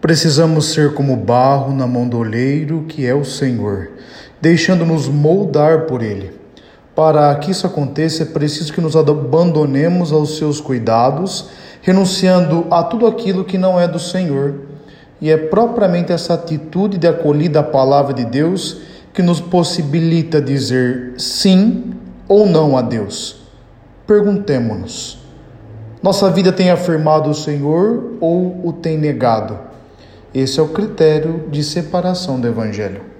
Precisamos ser como barro na mão do oleiro, que é o Senhor, deixando-nos moldar por Ele. Para que isso aconteça, é preciso que nos abandonemos aos seus cuidados, renunciando a tudo aquilo que não é do Senhor. E é propriamente essa atitude de acolhida à palavra de Deus que nos possibilita dizer sim ou não a Deus. Perguntemo-nos: nossa vida tem afirmado o Senhor ou o tem negado? Esse é o critério de separação do Evangelho.